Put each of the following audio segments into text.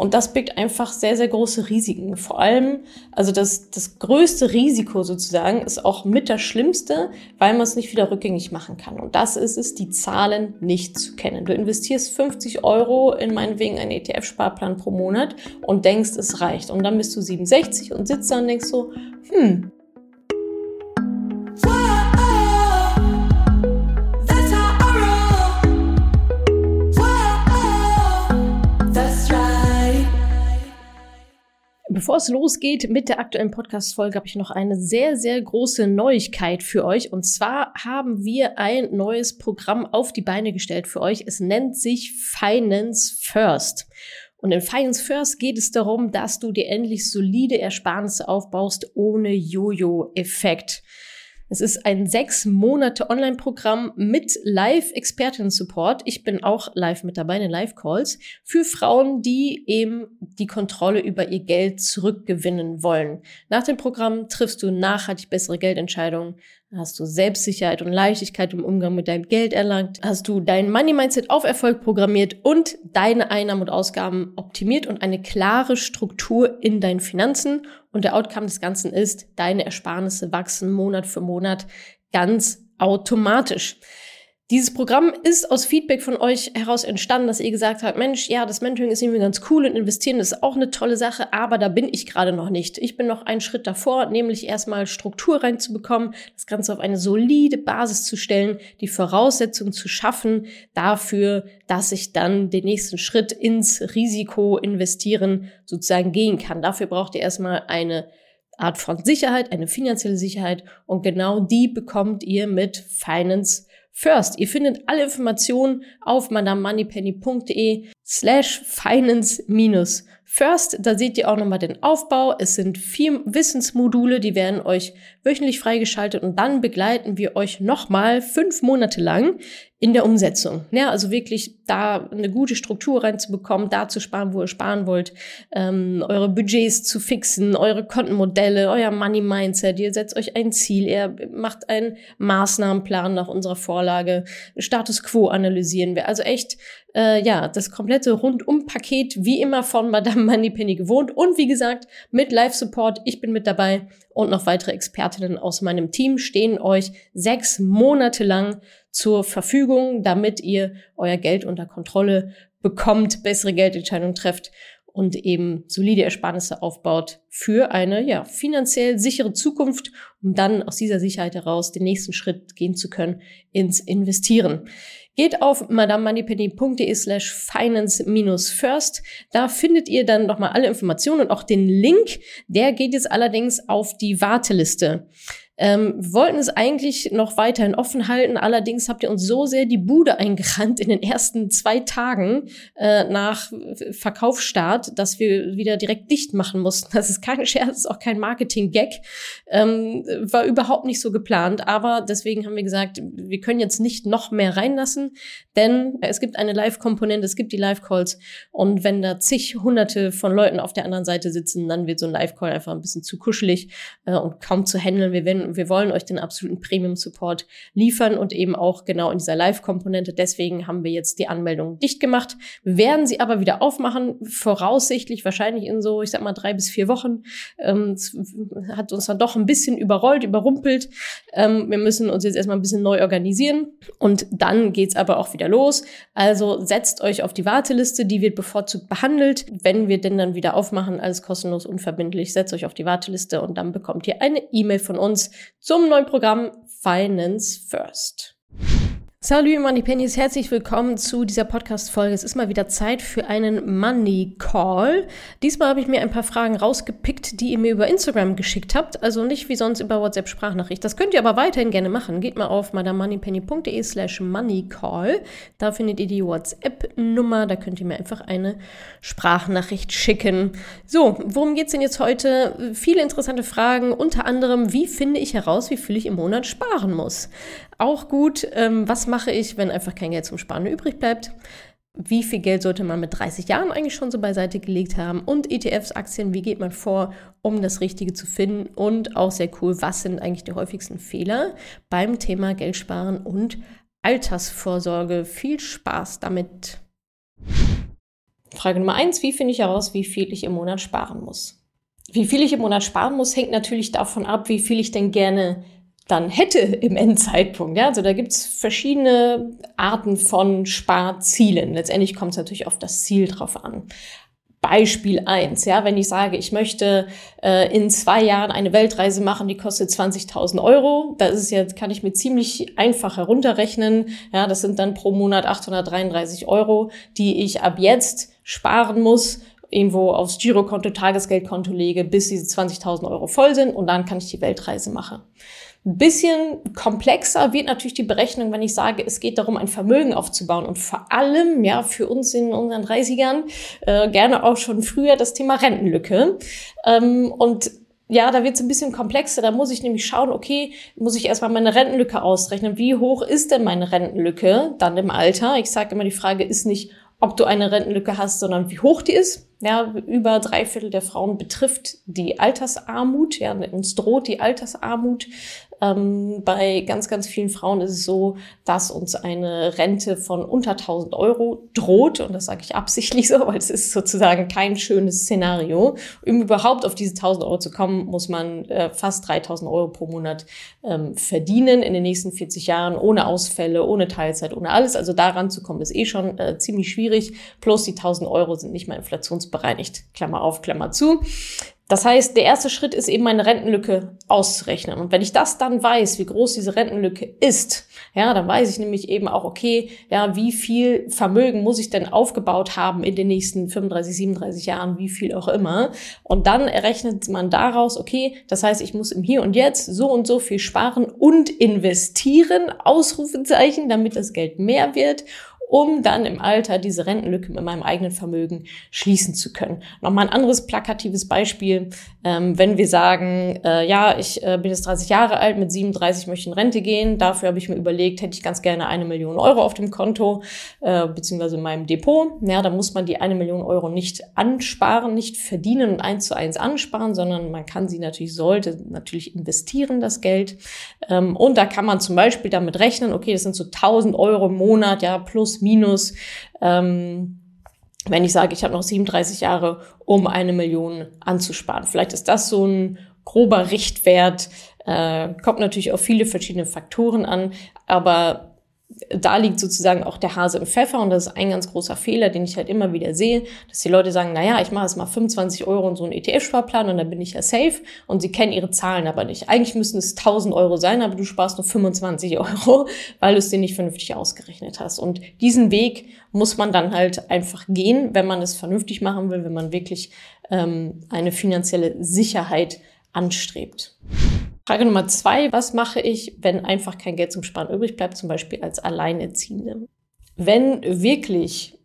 Und das birgt einfach sehr, sehr große Risiken. Vor allem, also das, das größte Risiko sozusagen ist auch mit das Schlimmste, weil man es nicht wieder rückgängig machen kann. Und das ist es, die Zahlen nicht zu kennen. Du investierst 50 Euro in meinetwegen einen ETF-Sparplan pro Monat und denkst, es reicht. Und dann bist du 67 und sitzt da und denkst so, hm, Bevor es losgeht mit der aktuellen Podcast-Folge, habe ich noch eine sehr, sehr große Neuigkeit für euch. Und zwar haben wir ein neues Programm auf die Beine gestellt für euch. Es nennt sich Finance First. Und in Finance First geht es darum, dass du dir endlich solide Ersparnisse aufbaust ohne Jojo-Effekt. Es ist ein sechs Monate Online-Programm mit Live-Expertinnen-Support. Ich bin auch live mit dabei in den Live-Calls für Frauen, die eben die Kontrolle über ihr Geld zurückgewinnen wollen. Nach dem Programm triffst du nachhaltig bessere Geldentscheidungen, Hast du Selbstsicherheit und Leichtigkeit im Umgang mit deinem Geld erlangt? Hast du dein Money Mindset auf Erfolg programmiert und deine Einnahmen und Ausgaben optimiert und eine klare Struktur in deinen Finanzen? Und der Outcome des Ganzen ist, deine Ersparnisse wachsen Monat für Monat ganz automatisch. Dieses Programm ist aus Feedback von euch heraus entstanden, dass ihr gesagt habt, Mensch, ja, das Mentoring ist irgendwie ganz cool und investieren ist auch eine tolle Sache, aber da bin ich gerade noch nicht. Ich bin noch einen Schritt davor, nämlich erstmal Struktur reinzubekommen, das Ganze auf eine solide Basis zu stellen, die Voraussetzungen zu schaffen dafür, dass ich dann den nächsten Schritt ins Risiko investieren sozusagen gehen kann. Dafür braucht ihr erstmal eine Art von Sicherheit, eine finanzielle Sicherheit und genau die bekommt ihr mit Finance First. Ihr findet alle Informationen auf madamemoneypenny.de slash finance minus First, da seht ihr auch nochmal den Aufbau. Es sind vier Wissensmodule, die werden euch wöchentlich freigeschaltet und dann begleiten wir euch nochmal fünf Monate lang in der Umsetzung. Ja, also wirklich da eine gute Struktur reinzubekommen, da zu sparen, wo ihr sparen wollt, ähm, eure Budgets zu fixen, eure Kontenmodelle, euer Money Mindset. Ihr setzt euch ein Ziel, ihr macht einen Maßnahmenplan nach unserer Vorlage, Status Quo analysieren wir. Also echt äh, ja, das komplette Rundum-Paket wie immer von Madame Moneypenny gewohnt und wie gesagt mit Live-Support. Ich bin mit dabei und noch weitere Expertinnen aus meinem Team stehen euch sechs Monate lang zur Verfügung, damit ihr euer Geld unter Kontrolle bekommt, bessere Geldentscheidungen trefft und eben solide Ersparnisse aufbaut für eine ja, finanziell sichere Zukunft, um dann aus dieser Sicherheit heraus den nächsten Schritt gehen zu können ins Investieren. Geht auf madamemoneypenny.de slash finance-first. Da findet ihr dann nochmal alle Informationen und auch den Link. Der geht jetzt allerdings auf die Warteliste. Ähm, wir wollten es eigentlich noch weiterhin offen halten, allerdings habt ihr uns so sehr die Bude eingerannt in den ersten zwei Tagen äh, nach Verkaufsstart, dass wir wieder direkt dicht machen mussten. Das ist kein Scherz, ist auch kein Marketing-Gag. Ähm, war überhaupt nicht so geplant, aber deswegen haben wir gesagt, wir können jetzt nicht noch mehr reinlassen, denn es gibt eine Live-Komponente, es gibt die Live-Calls und wenn da zig hunderte von Leuten auf der anderen Seite sitzen, dann wird so ein Live-Call einfach ein bisschen zu kuschelig äh, und kaum zu handeln. Wir werden wir wollen euch den absoluten Premium-Support liefern und eben auch genau in dieser Live-Komponente. Deswegen haben wir jetzt die Anmeldung dicht gemacht. Wir werden sie aber wieder aufmachen, voraussichtlich wahrscheinlich in so, ich sag mal, drei bis vier Wochen. Ähm, hat uns dann doch ein bisschen überrollt, überrumpelt. Ähm, wir müssen uns jetzt erstmal ein bisschen neu organisieren und dann geht's aber auch wieder los. Also setzt euch auf die Warteliste, die wird bevorzugt behandelt. Wenn wir denn dann wieder aufmachen, alles kostenlos, unverbindlich, setzt euch auf die Warteliste und dann bekommt ihr eine E-Mail von uns zum neuen Programm Finance First. Salut Money Pennies, herzlich willkommen zu dieser Podcast-Folge. Es ist mal wieder Zeit für einen Money Call. Diesmal habe ich mir ein paar Fragen rausgepickt, die ihr mir über Instagram geschickt habt. Also nicht wie sonst über WhatsApp-Sprachnachricht. Das könnt ihr aber weiterhin gerne machen. Geht mal auf madamoneypenny.de slash moneycall. Da findet ihr die WhatsApp-Nummer. Da könnt ihr mir einfach eine Sprachnachricht schicken. So, worum geht's denn jetzt heute? Viele interessante Fragen. Unter anderem, wie finde ich heraus, wie viel ich im Monat sparen muss? Auch gut, ähm, was mache ich, wenn einfach kein Geld zum Sparen übrig bleibt? Wie viel Geld sollte man mit 30 Jahren eigentlich schon so beiseite gelegt haben? Und ETFs, Aktien, wie geht man vor, um das Richtige zu finden? Und auch sehr cool, was sind eigentlich die häufigsten Fehler beim Thema Geldsparen und Altersvorsorge? Viel Spaß damit! Frage Nummer eins, wie finde ich heraus, wie viel ich im Monat sparen muss? Wie viel ich im Monat sparen muss, hängt natürlich davon ab, wie viel ich denn gerne dann hätte im Endzeitpunkt. Ja? Also da gibt's verschiedene Arten von Sparzielen. Letztendlich kommt es natürlich auf das Ziel drauf an. Beispiel eins, ja, wenn ich sage, ich möchte äh, in zwei Jahren eine Weltreise machen, die kostet 20.000 Euro, da ist jetzt, kann ich mir ziemlich einfach herunterrechnen, ja, das sind dann pro Monat 833 Euro, die ich ab jetzt sparen muss, irgendwo aufs Girokonto, Tagesgeldkonto lege, bis diese 20.000 Euro voll sind und dann kann ich die Weltreise machen. Ein bisschen komplexer wird natürlich die Berechnung, wenn ich sage, es geht darum, ein Vermögen aufzubauen und vor allem, ja, für uns in unseren 30ern, äh, gerne auch schon früher das Thema Rentenlücke. Ähm, und ja, da wird es ein bisschen komplexer. Da muss ich nämlich schauen, okay, muss ich erstmal meine Rentenlücke ausrechnen. Wie hoch ist denn meine Rentenlücke dann im Alter? Ich sage immer, die Frage ist nicht, ob du eine Rentenlücke hast, sondern wie hoch die ist. Ja, über drei Viertel der Frauen betrifft die Altersarmut. Ja, uns droht die Altersarmut. Ähm, bei ganz, ganz vielen Frauen ist es so, dass uns eine Rente von unter 1000 Euro droht. Und das sage ich absichtlich so, weil es ist sozusagen kein schönes Szenario. Um überhaupt auf diese 1000 Euro zu kommen, muss man äh, fast 3000 Euro pro Monat ähm, verdienen in den nächsten 40 Jahren, ohne Ausfälle, ohne Teilzeit, ohne alles. Also daran zu kommen, ist eh schon äh, ziemlich schwierig. Plus die 1000 Euro sind nicht mal inflationsbereinigt. Klammer auf, Klammer zu. Das heißt, der erste Schritt ist eben meine Rentenlücke auszurechnen. Und wenn ich das dann weiß, wie groß diese Rentenlücke ist, ja, dann weiß ich nämlich eben auch, okay, ja, wie viel Vermögen muss ich denn aufgebaut haben in den nächsten 35, 37 Jahren, wie viel auch immer. Und dann errechnet man daraus, okay, das heißt, ich muss im Hier und Jetzt so und so viel sparen und investieren, Ausrufezeichen, damit das Geld mehr wird um dann im Alter diese Rentenlücke mit meinem eigenen Vermögen schließen zu können. Nochmal ein anderes plakatives Beispiel, ähm, wenn wir sagen, äh, ja, ich äh, bin jetzt 30 Jahre alt, mit 37 möchte ich in Rente gehen, dafür habe ich mir überlegt, hätte ich ganz gerne eine Million Euro auf dem Konto, äh, beziehungsweise in meinem Depot. Ja, da muss man die eine Million Euro nicht ansparen, nicht verdienen und eins zu eins ansparen, sondern man kann sie natürlich, sollte natürlich investieren, das Geld. Ähm, und da kann man zum Beispiel damit rechnen, okay, das sind so 1000 Euro im Monat, ja, plus minus. Ähm, wenn ich sage, ich habe noch 37 Jahre, um eine Million anzusparen. Vielleicht ist das so ein grober Richtwert. Äh, kommt natürlich auf viele verschiedene Faktoren an, aber da liegt sozusagen auch der Hase im Pfeffer und das ist ein ganz großer Fehler, den ich halt immer wieder sehe, dass die Leute sagen, na ja, ich mache jetzt mal 25 Euro in so einen ETF-Sparplan und dann bin ich ja safe und sie kennen ihre Zahlen aber nicht. Eigentlich müssen es 1000 Euro sein, aber du sparst nur 25 Euro, weil du es dir nicht vernünftig ausgerechnet hast. Und diesen Weg muss man dann halt einfach gehen, wenn man es vernünftig machen will, wenn man wirklich ähm, eine finanzielle Sicherheit anstrebt. Frage Nummer zwei, was mache ich, wenn einfach kein Geld zum Sparen übrig bleibt, zum Beispiel als Alleinerziehende? Wenn wirklich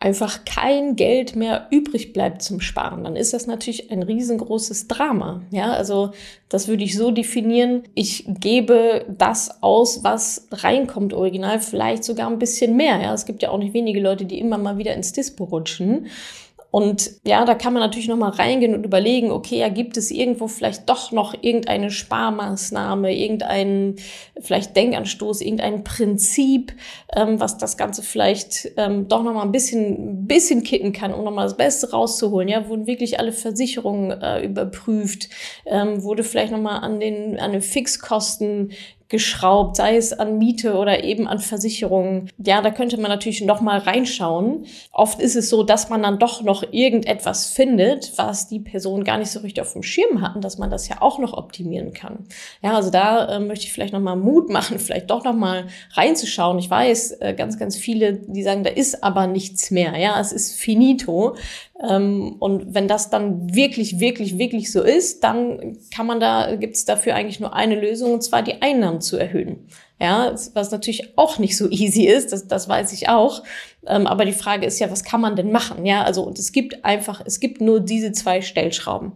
einfach kein Geld mehr übrig bleibt zum Sparen, dann ist das natürlich ein riesengroßes Drama. Ja, also das würde ich so definieren. Ich gebe das aus, was reinkommt, original, vielleicht sogar ein bisschen mehr. Ja, es gibt ja auch nicht wenige Leute, die immer mal wieder ins Dispo rutschen. Und ja, da kann man natürlich noch mal reingehen und überlegen, okay, ja, gibt es irgendwo vielleicht doch noch irgendeine Sparmaßnahme, irgendeinen vielleicht Denkanstoß, irgendein Prinzip, ähm, was das Ganze vielleicht ähm, doch noch mal ein bisschen, bisschen kitten kann, um noch mal das Beste rauszuholen. Ja, wurden wirklich alle Versicherungen äh, überprüft, ähm, wurde vielleicht noch mal an den an den Fixkosten geschraubt, sei es an Miete oder eben an Versicherungen. Ja, da könnte man natürlich noch mal reinschauen. Oft ist es so, dass man dann doch noch irgendetwas findet, was die Person gar nicht so richtig auf dem Schirm hatten, dass man das ja auch noch optimieren kann. Ja, also da äh, möchte ich vielleicht noch mal Mut machen, vielleicht doch noch mal reinzuschauen. Ich weiß, äh, ganz, ganz viele, die sagen, da ist aber nichts mehr. Ja, es ist finito. Ähm, und wenn das dann wirklich, wirklich, wirklich so ist, dann kann man da, gibt es dafür eigentlich nur eine Lösung, und zwar die Einnahmen zu erhöhen. Ja, was natürlich auch nicht so easy ist, das, das weiß ich auch. Ähm, aber die Frage ist ja, was kann man denn machen? Ja, also, und es gibt einfach, es gibt nur diese zwei Stellschrauben.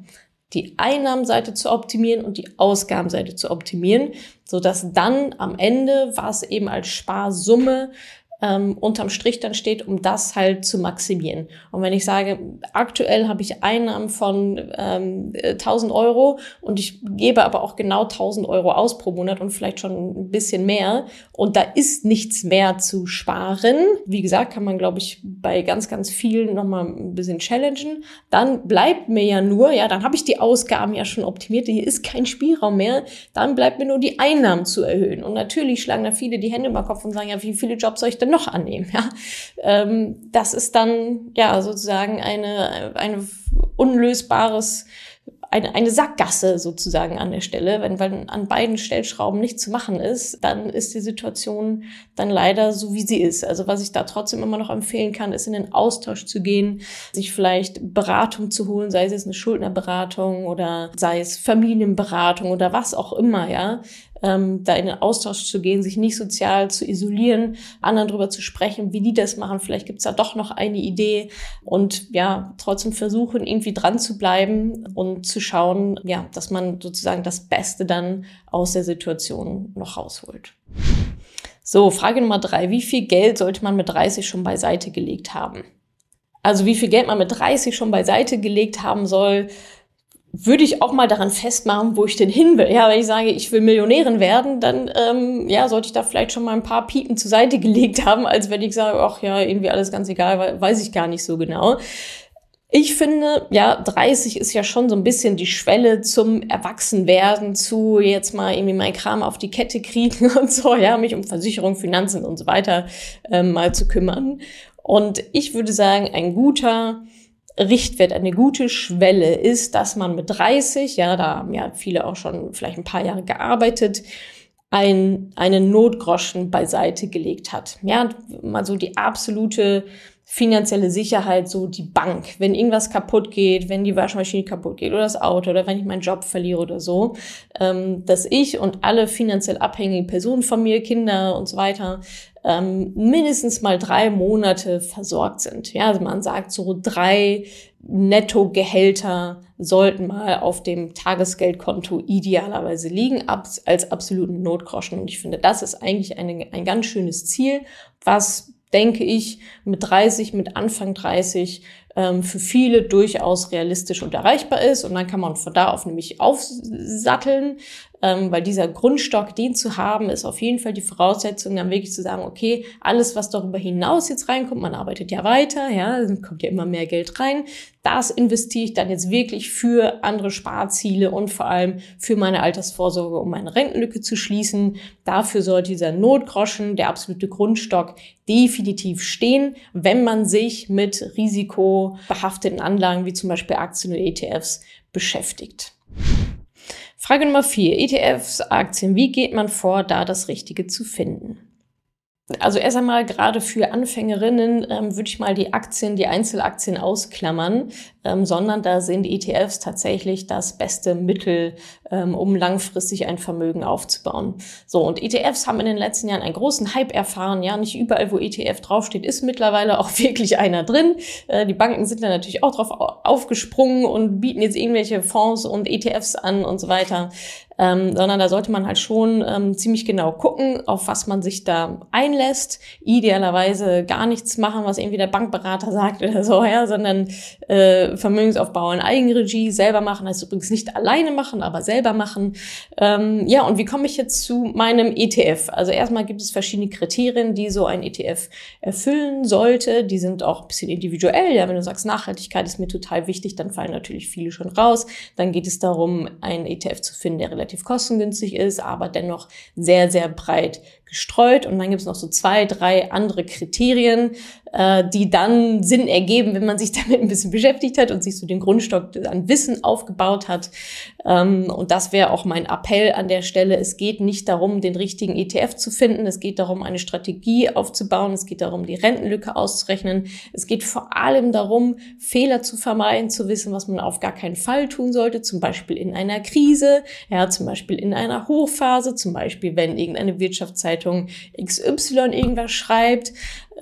Die Einnahmenseite zu optimieren und die Ausgabenseite zu optimieren, so dass dann am Ende, was eben als Sparsumme ähm, unterm Strich dann steht, um das halt zu maximieren. Und wenn ich sage, aktuell habe ich Einnahmen von ähm, 1000 Euro und ich gebe aber auch genau 1000 Euro aus pro Monat und vielleicht schon ein bisschen mehr und da ist nichts mehr zu sparen, wie gesagt, kann man glaube ich bei ganz, ganz vielen nochmal ein bisschen challengen, dann bleibt mir ja nur, ja, dann habe ich die Ausgaben ja schon optimiert, hier ist kein Spielraum mehr, dann bleibt mir nur die Einnahmen zu erhöhen. Und natürlich schlagen da viele die Hände über Kopf und sagen, ja, wie viele Jobs soll ich denn noch annehmen? Ja? Ähm, das ist dann ja sozusagen eine, eine unlösbares eine, eine Sackgasse sozusagen an der Stelle. Wenn, wenn an beiden Stellschrauben nichts zu machen ist, dann ist die Situation dann leider so, wie sie ist. Also was ich da trotzdem immer noch empfehlen kann, ist in den Austausch zu gehen, sich vielleicht Beratung zu holen, sei es jetzt eine Schuldnerberatung oder sei es Familienberatung oder was auch immer, ja ähm, da in den Austausch zu gehen, sich nicht sozial zu isolieren, anderen darüber zu sprechen, wie die das machen. Vielleicht gibt's da doch noch eine Idee und ja, trotzdem versuchen, irgendwie dran zu bleiben und zu schauen, ja, dass man sozusagen das Beste dann aus der Situation noch rausholt. So, Frage Nummer drei. Wie viel Geld sollte man mit 30 schon beiseite gelegt haben? Also wie viel Geld man mit 30 schon beiseite gelegt haben soll, würde ich auch mal daran festmachen, wo ich denn hin will. Ja, wenn ich sage, ich will Millionärin werden, dann ähm, ja, sollte ich da vielleicht schon mal ein paar Piepen zur Seite gelegt haben, als wenn ich sage, ach ja, irgendwie alles ganz egal, weiß ich gar nicht so genau. Ich finde, ja, 30 ist ja schon so ein bisschen die Schwelle zum Erwachsenwerden, zu jetzt mal irgendwie mein Kram auf die Kette kriegen und so, ja, mich um Versicherung, Finanzen und so weiter ähm, mal zu kümmern. Und ich würde sagen, ein guter Richtwert, eine gute Schwelle ist, dass man mit 30, ja, da haben ja viele auch schon vielleicht ein paar Jahre gearbeitet, ein, einen Notgroschen beiseite gelegt hat. Ja, mal so die absolute finanzielle Sicherheit, so die Bank. Wenn irgendwas kaputt geht, wenn die Waschmaschine kaputt geht oder das Auto oder wenn ich meinen Job verliere oder so, ähm, dass ich und alle finanziell abhängigen Personen von mir, Kinder und so weiter, ähm, mindestens mal drei Monate versorgt sind. Ja, also man sagt so drei Nettogehälter sollten mal auf dem Tagesgeldkonto idealerweise liegen, als absoluten Notgroschen. Und ich finde, das ist eigentlich eine, ein ganz schönes Ziel, was denke ich, mit 30, mit Anfang 30 ähm, für viele durchaus realistisch und erreichbar ist. Und dann kann man von da auf nämlich aufsatteln, ähm, weil dieser Grundstock, den zu haben, ist auf jeden Fall die Voraussetzung, dann wirklich zu sagen, okay, alles, was darüber hinaus jetzt reinkommt, man arbeitet ja weiter, ja, kommt ja immer mehr Geld rein, das investiere ich dann jetzt wirklich für andere Sparziele und vor allem für meine Altersvorsorge, um meine Rentenlücke zu schließen. Dafür sollte dieser Notgroschen, der absolute Grundstock, definitiv stehen, wenn man sich mit risikobehafteten Anlagen wie zum Beispiel Aktien und ETFs beschäftigt. Frage Nummer vier. ETFs, Aktien. Wie geht man vor, da das Richtige zu finden? Also erst einmal gerade für Anfängerinnen ähm, würde ich mal die Aktien, die Einzelaktien ausklammern, ähm, sondern da sind ETFs tatsächlich das beste Mittel, ähm, um langfristig ein Vermögen aufzubauen. So, und ETFs haben in den letzten Jahren einen großen Hype erfahren. Ja, nicht überall, wo ETF draufsteht, ist mittlerweile auch wirklich einer drin. Äh, die Banken sind da natürlich auch drauf aufgesprungen und bieten jetzt irgendwelche Fonds und ETFs an und so weiter ähm, sondern da sollte man halt schon ähm, ziemlich genau gucken, auf was man sich da einlässt. Idealerweise gar nichts machen, was irgendwie der Bankberater sagt oder so, ja, sondern äh, Vermögensaufbau in Eigenregie selber machen, heißt übrigens nicht alleine machen, aber selber machen. Ähm, ja, und wie komme ich jetzt zu meinem ETF? Also erstmal gibt es verschiedene Kriterien, die so ein ETF erfüllen sollte. Die sind auch ein bisschen individuell. Ja, wenn du sagst, Nachhaltigkeit ist mir total wichtig, dann fallen natürlich viele schon raus. Dann geht es darum, einen ETF zu finden, der relativ relativ kostengünstig ist, aber dennoch sehr, sehr breit gestreut. Und dann gibt es noch so zwei, drei andere Kriterien, äh, die dann Sinn ergeben, wenn man sich damit ein bisschen beschäftigt hat und sich so den Grundstock an Wissen aufgebaut hat. Ähm, und das wäre auch mein Appell an der Stelle. Es geht nicht darum, den richtigen ETF zu finden. Es geht darum, eine Strategie aufzubauen. Es geht darum, die Rentenlücke auszurechnen. Es geht vor allem darum, Fehler zu vermeiden, zu wissen, was man auf gar keinen Fall tun sollte. Zum Beispiel in einer Krise, ja, zum Beispiel in einer Hochphase, zum Beispiel, wenn irgendeine Wirtschaftszeitung XY irgendwas schreibt.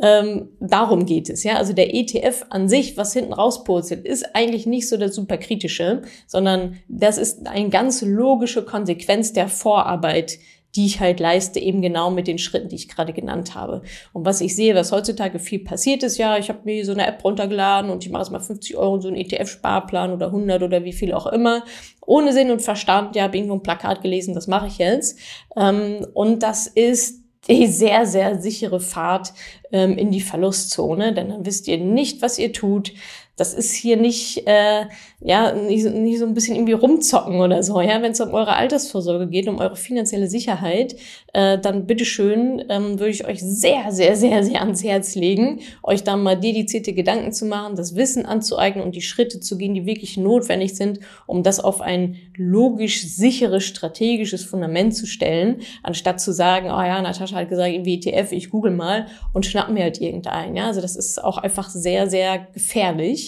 Ähm, darum geht es, ja. Also der ETF an sich, was hinten rauspurzelt, ist eigentlich nicht so das super kritische, sondern das ist eine ganz logische Konsequenz der Vorarbeit, die ich halt leiste, eben genau mit den Schritten, die ich gerade genannt habe. Und was ich sehe, was heutzutage viel passiert ist, ja, ich habe mir so eine App runtergeladen und ich mache jetzt mal 50 Euro in so einen ETF-Sparplan oder 100 oder wie viel auch immer. Ohne Sinn und Verstand, ja, habe irgendwo ein Plakat gelesen, das mache ich jetzt. Ähm, und das ist die sehr, sehr sichere Fahrt ähm, in die Verlustzone, denn dann wisst ihr nicht, was ihr tut. Das ist hier nicht, äh, ja, nicht, nicht so ein bisschen irgendwie rumzocken oder so. Ja, wenn es um eure Altersvorsorge geht, um eure finanzielle Sicherheit, äh, dann bitteschön ähm, würde ich euch sehr, sehr, sehr, sehr ans Herz legen, euch da mal dedizierte Gedanken zu machen, das Wissen anzueignen und die Schritte zu gehen, die wirklich notwendig sind, um das auf ein logisch sicheres, strategisches Fundament zu stellen, anstatt zu sagen, oh ja, Natascha hat gesagt, ETF, ich google mal und schnapp mir halt irgendeinen. Ja, also das ist auch einfach sehr, sehr gefährlich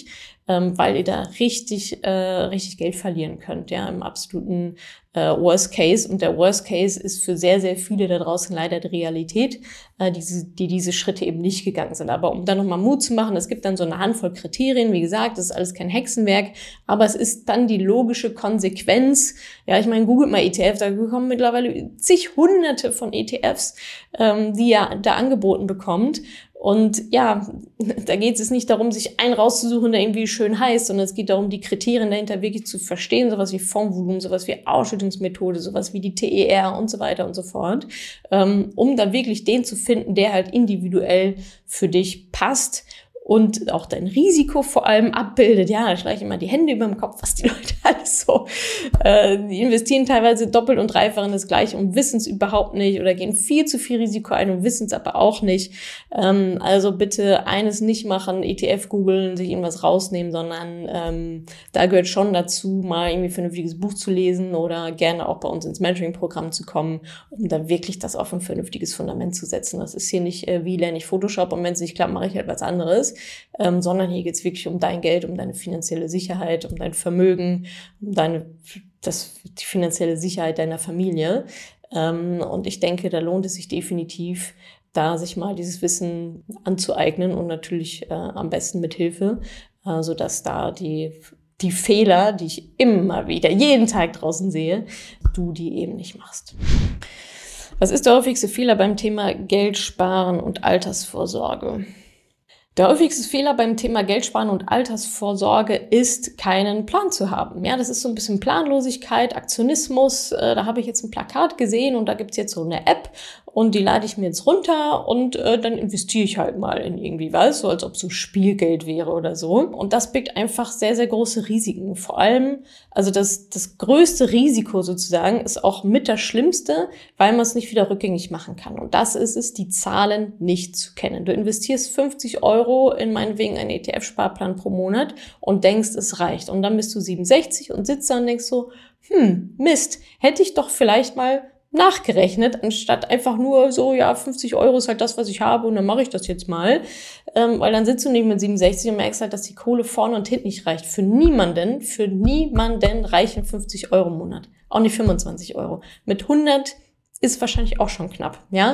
ähm, weil ihr da richtig, äh, richtig Geld verlieren könnt, ja, im absoluten äh, Worst Case. Und der Worst Case ist für sehr, sehr viele da draußen leider die Realität, äh, die, die diese Schritte eben nicht gegangen sind. Aber um da nochmal Mut zu machen, es gibt dann so eine Handvoll Kriterien, wie gesagt, das ist alles kein Hexenwerk, aber es ist dann die logische Konsequenz. Ja, ich meine, googelt mal ETF, da kommen mittlerweile zig hunderte von ETFs, ähm, die ihr da angeboten bekommt. Und ja, da geht es nicht darum, sich einen rauszusuchen, der irgendwie schön heißt, sondern es geht darum, die Kriterien dahinter wirklich zu verstehen, sowas wie Fondsvolumen, sowas wie Ausschüttungsmethode, sowas wie die TER und so weiter und so fort, ähm, um da wirklich den zu finden, der halt individuell für dich passt und auch dein Risiko vor allem abbildet. Ja, da schlage ich immer die Hände über dem Kopf, was die Leute alles so, äh, die investieren teilweise doppelt und dreifach in das Gleiche und wissen es überhaupt nicht oder gehen viel zu viel Risiko ein und wissen es aber auch nicht. Ähm, also bitte eines nicht machen, ETF googeln, sich irgendwas rausnehmen, sondern ähm, da gehört schon dazu, mal irgendwie vernünftiges Buch zu lesen oder gerne auch bei uns ins Mentoring-Programm zu kommen, um da wirklich das auf ein vernünftiges Fundament zu setzen. Das ist hier nicht, äh, wie lerne ich Photoshop und wenn es nicht klappt, mache ich halt was anderes ähm, sondern hier geht es wirklich um dein Geld, um deine finanzielle Sicherheit, um dein Vermögen, um deine, das, die finanzielle Sicherheit deiner Familie. Ähm, und ich denke, da lohnt es sich definitiv, da sich mal dieses Wissen anzueignen und natürlich äh, am besten mit Hilfe, äh, sodass da die die Fehler, die ich immer wieder jeden Tag draußen sehe, du die eben nicht machst. Was ist der häufigste Fehler beim Thema Geld sparen und Altersvorsorge? Der häufigste Fehler beim Thema Geldsparen und Altersvorsorge ist, keinen Plan zu haben. Ja, das ist so ein bisschen Planlosigkeit, Aktionismus. Äh, da habe ich jetzt ein Plakat gesehen und da gibt's jetzt so eine App und die lade ich mir jetzt runter und äh, dann investiere ich halt mal in irgendwie was, so als ob so Spielgeld wäre oder so. Und das birgt einfach sehr, sehr große Risiken. Vor allem, also das, das größte Risiko sozusagen ist auch mit das Schlimmste, weil man es nicht wieder rückgängig machen kann. Und das ist es, die Zahlen nicht zu kennen. Du investierst 50 Euro in meinetwegen einen ETF-Sparplan pro Monat und denkst, es reicht. Und dann bist du 67 und sitzt da und denkst so, hm, Mist, hätte ich doch vielleicht mal nachgerechnet, anstatt einfach nur so, ja, 50 Euro ist halt das, was ich habe und dann mache ich das jetzt mal. Ähm, weil dann sitzt du nicht mit 67 und merkst halt, dass die Kohle vorne und hinten nicht reicht. Für niemanden, für niemanden reichen 50 Euro im Monat. Auch nicht 25 Euro. Mit 100 ist wahrscheinlich auch schon knapp, ja.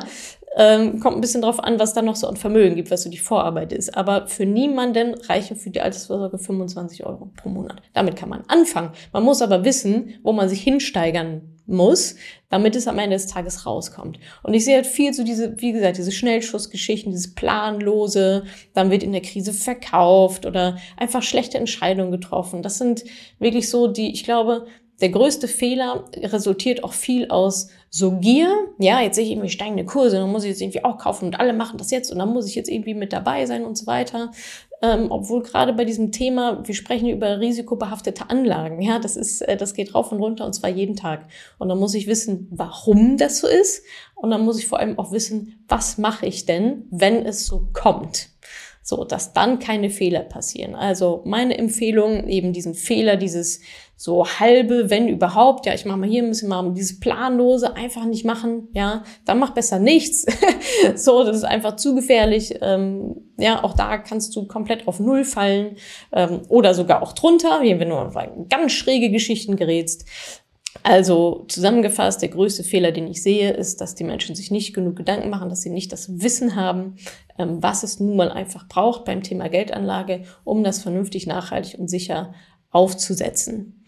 Ähm, kommt ein bisschen drauf an, was da noch so an Vermögen gibt, was so die Vorarbeit ist. Aber für niemanden reichen für die Altersvorsorge 25 Euro pro Monat. Damit kann man anfangen. Man muss aber wissen, wo man sich hinsteigern muss, damit es am Ende des Tages rauskommt. Und ich sehe halt viel so diese, wie gesagt, diese Schnellschussgeschichten, dieses planlose, dann wird in der Krise verkauft oder einfach schlechte Entscheidungen getroffen. Das sind wirklich so die, ich glaube, der größte Fehler resultiert auch viel aus so Gier. Ja, jetzt sehe ich irgendwie steigende Kurse, dann muss ich jetzt irgendwie auch kaufen und alle machen das jetzt und dann muss ich jetzt irgendwie mit dabei sein und so weiter ähm, obwohl gerade bei diesem Thema, wir sprechen über risikobehaftete Anlagen, ja, das ist, äh, das geht rauf und runter und zwar jeden Tag. Und dann muss ich wissen, warum das so ist und dann muss ich vor allem auch wissen, was mache ich denn, wenn es so kommt so dass dann keine Fehler passieren. Also meine Empfehlung, eben diesen Fehler, dieses so halbe, wenn überhaupt, ja, ich mache mal hier ein bisschen mal dieses planlose, einfach nicht machen, ja, dann mach besser nichts. so, das ist einfach zu gefährlich. Ähm, ja, auch da kannst du komplett auf Null fallen ähm, oder sogar auch drunter, wenn du auf ganz schräge Geschichten gerätst. Also zusammengefasst, der größte Fehler, den ich sehe, ist, dass die Menschen sich nicht genug Gedanken machen, dass sie nicht das Wissen haben, ähm, was es nun mal einfach braucht beim Thema Geldanlage, um das vernünftig, nachhaltig und sicher aufzusetzen.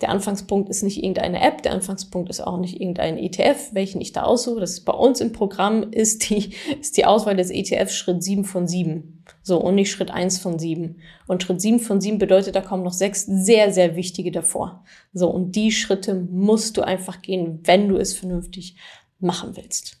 Der Anfangspunkt ist nicht irgendeine App, der Anfangspunkt ist auch nicht irgendein ETF, welchen ich da aussuche. Das ist bei uns im Programm ist die, ist die Auswahl des ETFs Schritt 7 von 7. So, und nicht Schritt 1 von 7. Und Schritt 7 von 7 bedeutet, da kommen noch sechs sehr, sehr wichtige davor. So, und die Schritte musst du einfach gehen, wenn du es vernünftig machen willst.